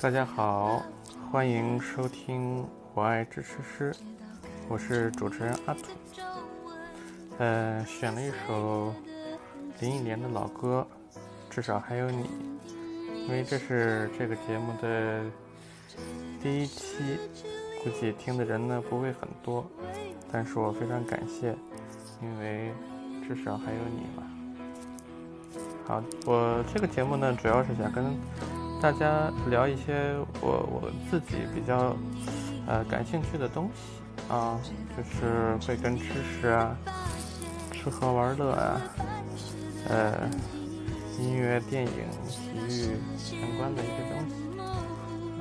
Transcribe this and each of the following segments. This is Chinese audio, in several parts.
大家好，欢迎收听《我爱支持师》，我是主持人阿土。呃，选了一首林忆莲的老歌，至少还有你，因为这是这个节目的第一期，估计听的人呢不会很多，但是我非常感谢，因为至少还有你嘛。好，我这个节目呢，主要是想跟大家聊一些我我自己比较呃感兴趣的东西啊，就是会跟知识啊、吃喝玩乐啊、呃音乐、电影、体育相关的一些东西，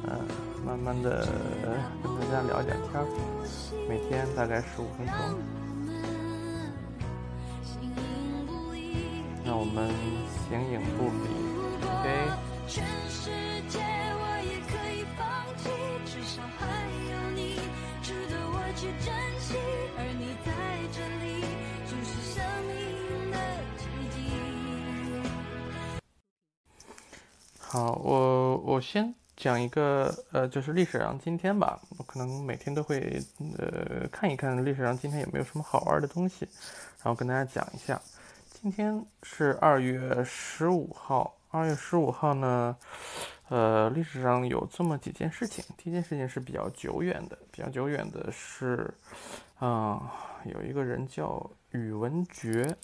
呃，慢慢的跟大家聊点天儿，每天大概十五分钟。那我们形影不离，OK。好，我我先讲一个，呃，就是历史上今天吧，我可能每天都会，呃，看一看历史上今天有没有什么好玩的东西，然后跟大家讲一下。今天是二月十五号，二月十五号呢，呃，历史上有这么几件事情。第一件事情是比较久远的，比较久远的是，啊，有一个人叫宇文觉。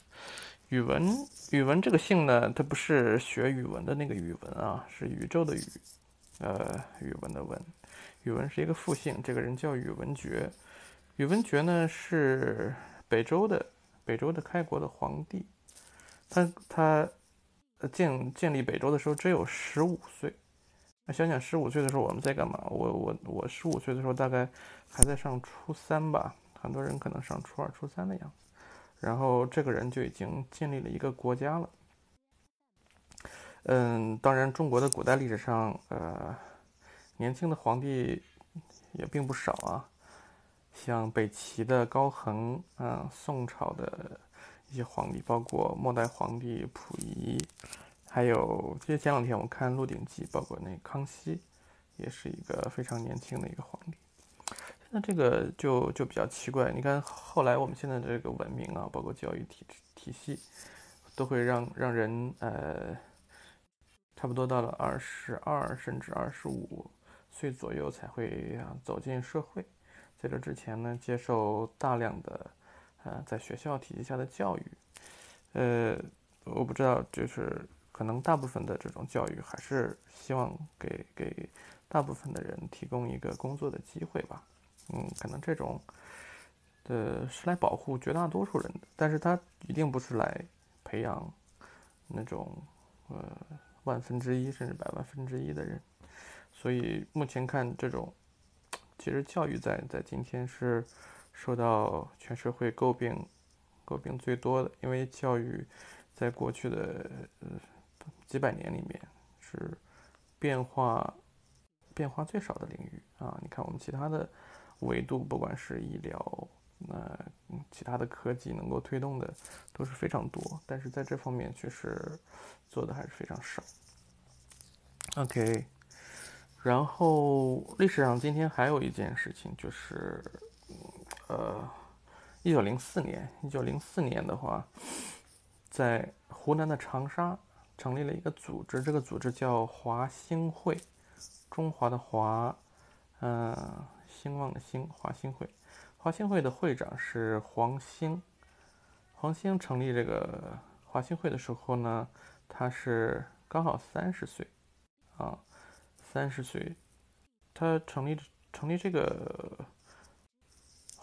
宇文，宇文这个姓呢，他不是学语文的那个语文啊，是宇宙的宇，呃，宇文的文。宇文是一个复姓，这个人叫宇文觉。宇文觉呢是北周的北周的开国的皇帝。他他呃建建立北周的时候只有十五岁，那想想十五岁的时候我们在干嘛？我我我十五岁的时候大概还在上初三吧，很多人可能上初二、初三的样子。然后这个人就已经建立了一个国家了。嗯，当然中国的古代历史上，呃，年轻的皇帝也并不少啊，像北齐的高恒，啊，宋朝的。一些皇帝，包括末代皇帝溥仪，还有其实前两天我看《鹿鼎记》，包括那康熙，也是一个非常年轻的一个皇帝。现在这个就就比较奇怪，你看后来我们现在的这个文明啊，包括教育体体系，都会让让人呃，差不多到了二十二甚至二十五岁左右才会啊走进社会，在这之前呢，接受大量的。呃，在学校体系下的教育，呃，我不知道，就是可能大部分的这种教育还是希望给给大部分的人提供一个工作的机会吧。嗯，可能这种，呃，是来保护绝大多数人的，但是他一定不是来培养那种呃万分之一甚至百万分之一的人。所以目前看，这种其实教育在在今天是。受到全社会诟病，诟病最多的，因为教育在过去的几百年里面是变化变化最少的领域啊。你看我们其他的维度，不管是医疗，那其他的科技能够推动的都是非常多，但是在这方面确实做的还是非常少。OK，然后历史上今天还有一件事情就是。呃，一九零四年，一九零四年的话，在湖南的长沙成立了一个组织，这个组织叫华兴会，中华的华，嗯，兴旺的兴，华兴会。华兴会的会长是黄兴。黄兴成立这个华兴会的时候呢，他是刚好三十岁，啊，三十岁，他成立成立这个。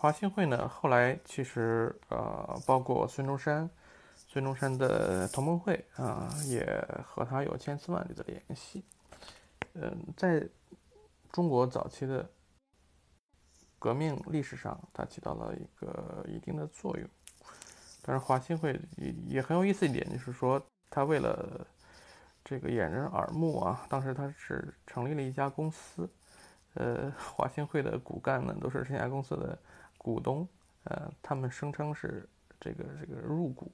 华兴会呢，后来其实呃，包括孙中山，孙中山的同盟会啊，也和他有千丝万缕的联系。嗯，在中国早期的革命历史上，它起到了一个一定的作用。但是华兴会也也很有意思一点，就是说他为了这个掩人耳目啊，当时他是成立了一家公司，呃，华兴会的骨干呢都是这家公司的。股东，呃，他们声称是这个这个入股，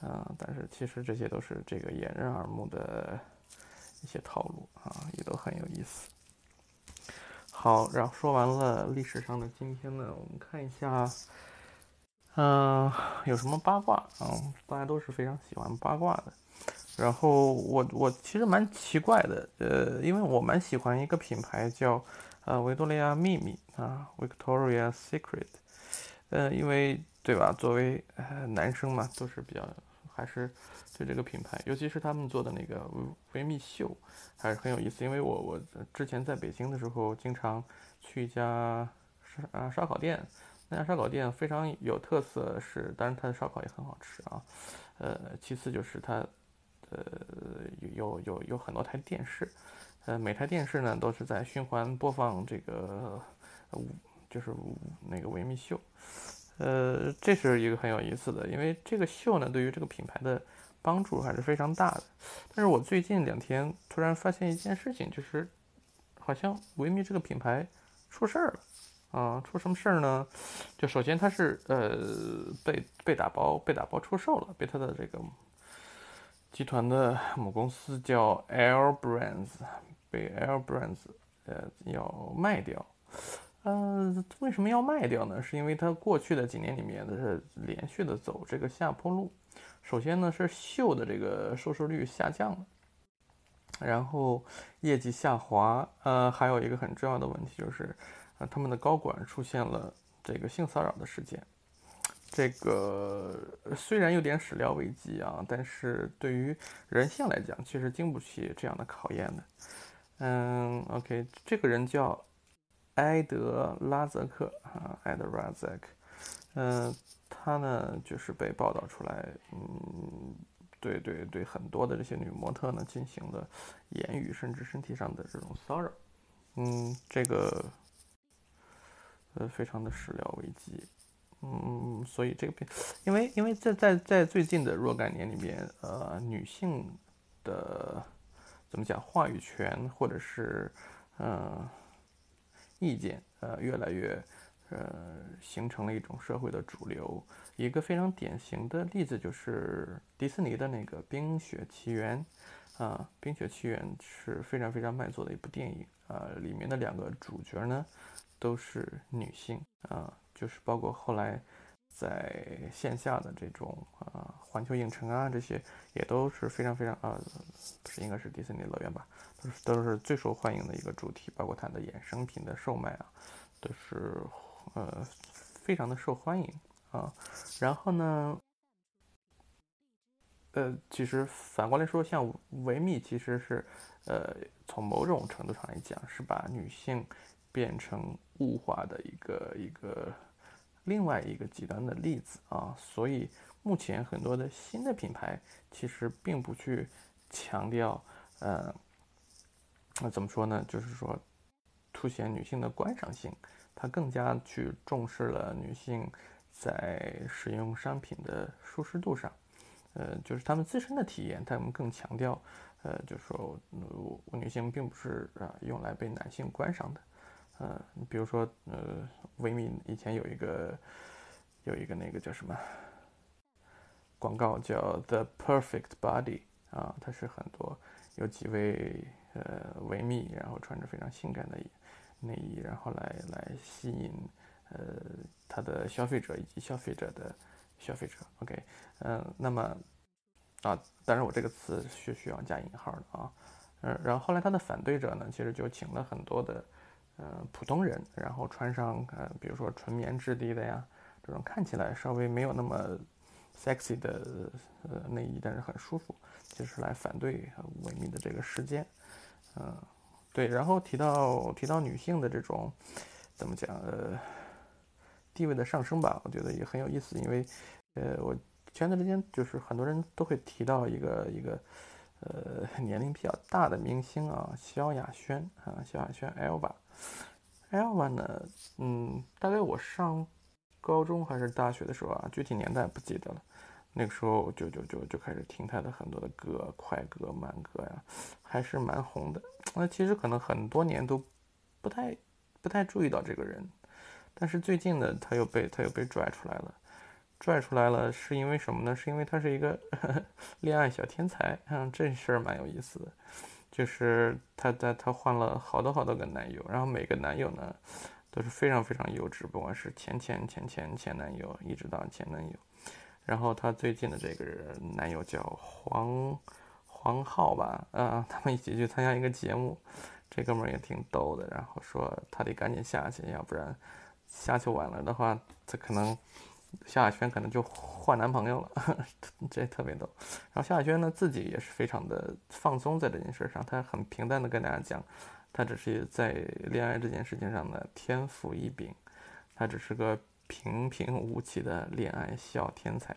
啊，但是其实这些都是这个掩人耳目的一些套路啊，也都很有意思。好，然后说完了历史上的，今天呢，我们看一下，嗯，有什么八卦啊？大家都是非常喜欢八卦的。然后我我其实蛮奇怪的，呃，因为我蛮喜欢一个品牌叫呃维多利亚秘密啊，Victoria Secret，呃，因为对吧？作为男生嘛，都是比较还是对这个品牌，尤其是他们做的那个维密秀，还是很有意思。因为我我之前在北京的时候，经常去一家烧啊烧烤店，那家烧烤店非常有特色，是当然它的烧烤也很好吃啊，呃，其次就是它。呃，有有有很多台电视，呃，每台电视呢都是在循环播放这个，就是那个维密秀，呃，这是一个很有意思的，因为这个秀呢对于这个品牌的帮助还是非常大的。但是我最近两天突然发现一件事情，就是好像维密这个品牌出事儿了啊！出什么事儿呢？就首先它是呃被被打包被打包出售了，被它的这个。集团的母公司叫 Air Brands，被 Air Brands 呃要卖掉。呃，为什么要卖掉呢？是因为它过去的几年里面的是连续的走这个下坡路。首先呢是秀的这个收视率下降了，然后业绩下滑。呃，还有一个很重要的问题就是，呃，他们的高管出现了这个性骚扰的事件。这个虽然有点始料未及啊，但是对于人性来讲，其实经不起这样的考验的。嗯，OK，这个人叫埃德拉泽克啊，埃德拉泽克。嗯，他呢就是被报道出来，嗯，对对对，很多的这些女模特呢进行了言语甚至身体上的这种骚扰。嗯，这个呃非常的始料未及。嗯，所以这个片，因为因为在在在最近的若干年里面，呃，女性的怎么讲话语权或者是嗯意见，呃，越来越呃形成了一种社会的主流。一个非常典型的例子就是迪士尼的那个《冰雪奇缘》啊，《冰雪奇缘》是非常非常卖座的一部电影啊，里面的两个主角呢都是女性啊。就是包括后来在线下的这种啊，环球影城啊，这些也都是非常非常啊，不是应该是迪士尼乐园吧，都是都是最受欢迎的一个主题，包括它的衍生品的售卖啊，都是呃非常的受欢迎啊。然后呢，呃，其实反过来说，像维密其实是呃从某种程度上来讲，是把女性。变成物化的一个一个另外一个极端的例子啊，所以目前很多的新的品牌其实并不去强调，呃，那怎么说呢？就是说凸显女性的观赏性，它更加去重视了女性在使用商品的舒适度上，呃，就是他们自身的体验，他们更强调，呃，就是说女性并不是啊用来被男性观赏的。呃，你比如说，呃，维密以前有一个有一个那个叫什么广告叫 The Perfect Body 啊，它是很多有几位呃维密，然后穿着非常性感的内衣，然后来来吸引呃他的消费者以及消费者的消费者。OK，嗯，那么啊，当然我这个词是需要加引号的啊，嗯，然后后来他的反对者呢，其实就请了很多的。呃，普通人，然后穿上呃，比如说纯棉质地的呀，这种看起来稍微没有那么 sexy 的呃内衣，但是很舒服，就是来反对维密的这个事件。嗯，对，然后提到提到女性的这种怎么讲呃地位的上升吧，我觉得也很有意思，因为呃我前段时间就是很多人都会提到一个一个呃年龄比较大的明星啊，萧亚轩啊，萧亚轩 Elva。Elva 呢？嗯，大概我上高中还是大学的时候啊，具体年代不记得了。那个时候就就就就开始听他的很多的歌，快歌、慢歌呀，还是蛮红的。那其实可能很多年都不太不太注意到这个人，但是最近呢，他又被他又被拽出来了。拽出来了是因为什么呢？是因为他是一个 恋爱小天才。嗯，这事儿蛮有意思的。就是他在他换了好多好多个男友，然后每个男友呢都是非常非常优质，不管是前前前前前男友，一直到前男友。然后他最近的这个人男友叫黄黄浩吧，啊，他们一起去参加一个节目，这哥们儿也挺逗的。然后说他得赶紧下去，要不然下去晚了的话，他可能萧亚轩可能就换男朋友了，这特别逗。然后萧亚轩呢自己也是非常的放松在这件事上，他很平淡的跟大家讲，他只是在恋爱这件事情上呢天赋异禀，他只是个。平平无奇的恋爱小天才，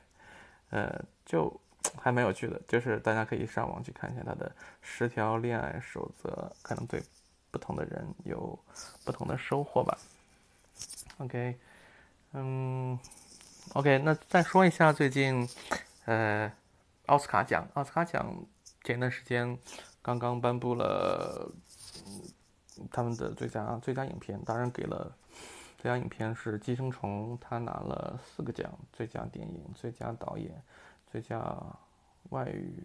呃，就 还蛮有趣的，就是大家可以上网去看一下他的十条恋爱守则，可能对不同的人有不同的收获吧。OK，嗯，OK，那再说一下最近，呃，奥斯卡奖，奥斯卡奖前段时间刚刚颁布了嗯他们的最佳最佳影片，当然给了。最佳影片是《寄生虫》，他拿了四个奖：最佳电影、最佳导演、最佳外语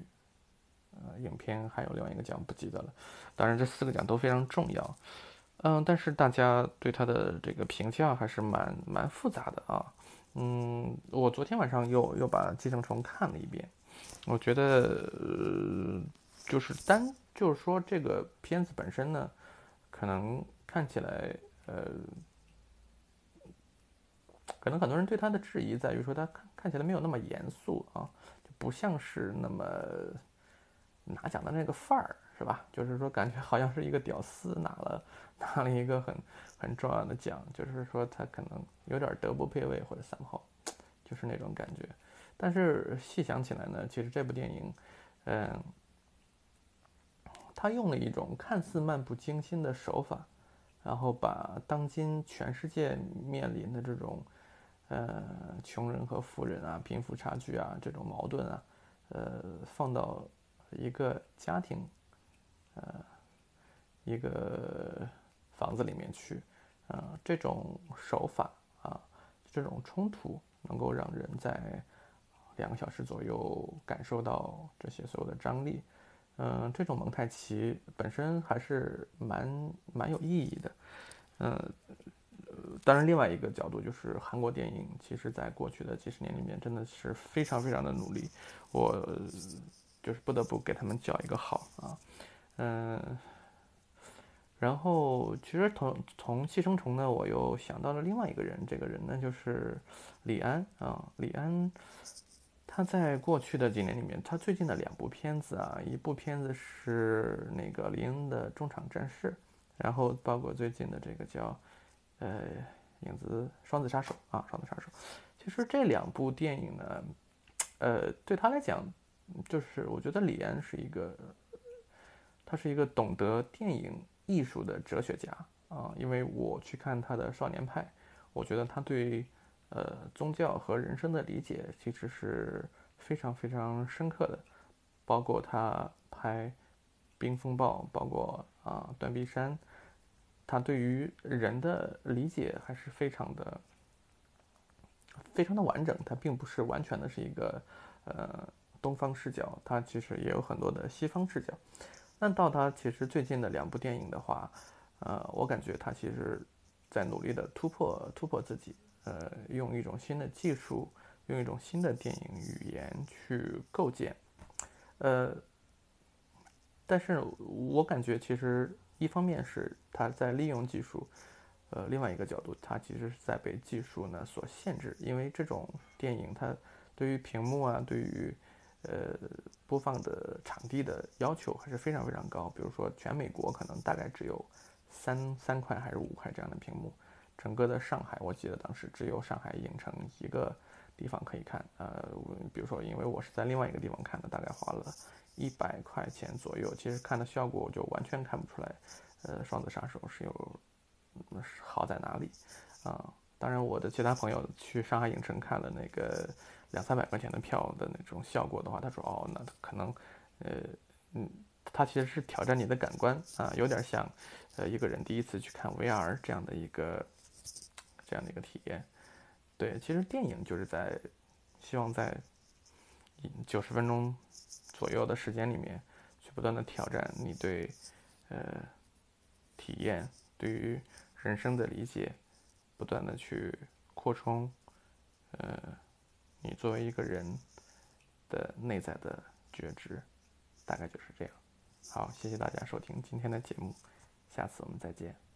呃影片，还有另外一个奖不记得了。当然，这四个奖都非常重要。嗯，但是大家对他的这个评价还是蛮蛮复杂的啊。嗯，我昨天晚上又又把《寄生虫》看了一遍，我觉得呃，就是单就是说这个片子本身呢，可能看起来呃。可能很多人对他的质疑在于说，他看看起来没有那么严肃啊，不像是那么拿奖的那个范儿，是吧？就是说，感觉好像是一个屌丝拿了拿了一个很很重要的奖，就是说他可能有点德不配位或者三号，就是那种感觉。但是细想起来呢，其实这部电影，嗯，他用了一种看似漫不经心的手法，然后把当今全世界面临的这种。呃，穷人和富人啊，贫富差距啊，这种矛盾啊，呃，放到一个家庭，呃，一个房子里面去，呃，这种手法啊，这种冲突，能够让人在两个小时左右感受到这些所有的张力，嗯，这种蒙太奇本身还是蛮蛮有意义的，嗯。当然，另外一个角度就是韩国电影，其实在过去的几十年里面，真的是非常非常的努力。我就是不得不给他们叫一个好啊，嗯。然后，其实从从《寄生虫》呢，我又想到了另外一个人，这个人呢就是李安啊。李安他在过去的几年里面，他最近的两部片子啊，一部片子是那个林恩的《中场战事》，然后包括最近的这个叫。呃，影子双子杀手啊，双子杀手。其实这两部电影呢，呃，对他来讲，就是我觉得李安是一个，他是一个懂得电影艺术的哲学家啊。因为我去看他的《少年派》，我觉得他对呃宗教和人生的理解其实是非常非常深刻的。包括他拍《冰风暴》，包括啊《断臂山》。他对于人的理解还是非常的、非常的完整。他并不是完全的是一个呃东方视角，他其实也有很多的西方视角。那到他其实最近的两部电影的话，呃，我感觉他其实在努力的突破突破自己，呃，用一种新的技术，用一种新的电影语言去构建，呃，但是我感觉其实。一方面是他在利用技术，呃，另外一个角度，他其实是在被技术呢所限制，因为这种电影它对于屏幕啊，对于呃播放的场地的要求还是非常非常高。比如说全美国可能大概只有三三块还是五块这样的屏幕，整个的上海，我记得当时只有上海影城一个地方可以看。呃，比如说因为我是在另外一个地方看的，大概花了。一百块钱左右，其实看的效果我就完全看不出来，呃，双子杀手是有好在哪里啊？当然，我的其他朋友去上海影城看了那个两三百块钱的票的那种效果的话，他说哦，那可能，呃，嗯，他其实是挑战你的感官啊，有点像，呃，一个人第一次去看 VR 这样的一个这样的一个体验。对，其实电影就是在希望在九十分钟。左右的时间里面，去不断的挑战你对呃体验对于人生的理解，不断的去扩充呃你作为一个人的内在的觉知，大概就是这样。好，谢谢大家收听今天的节目，下次我们再见。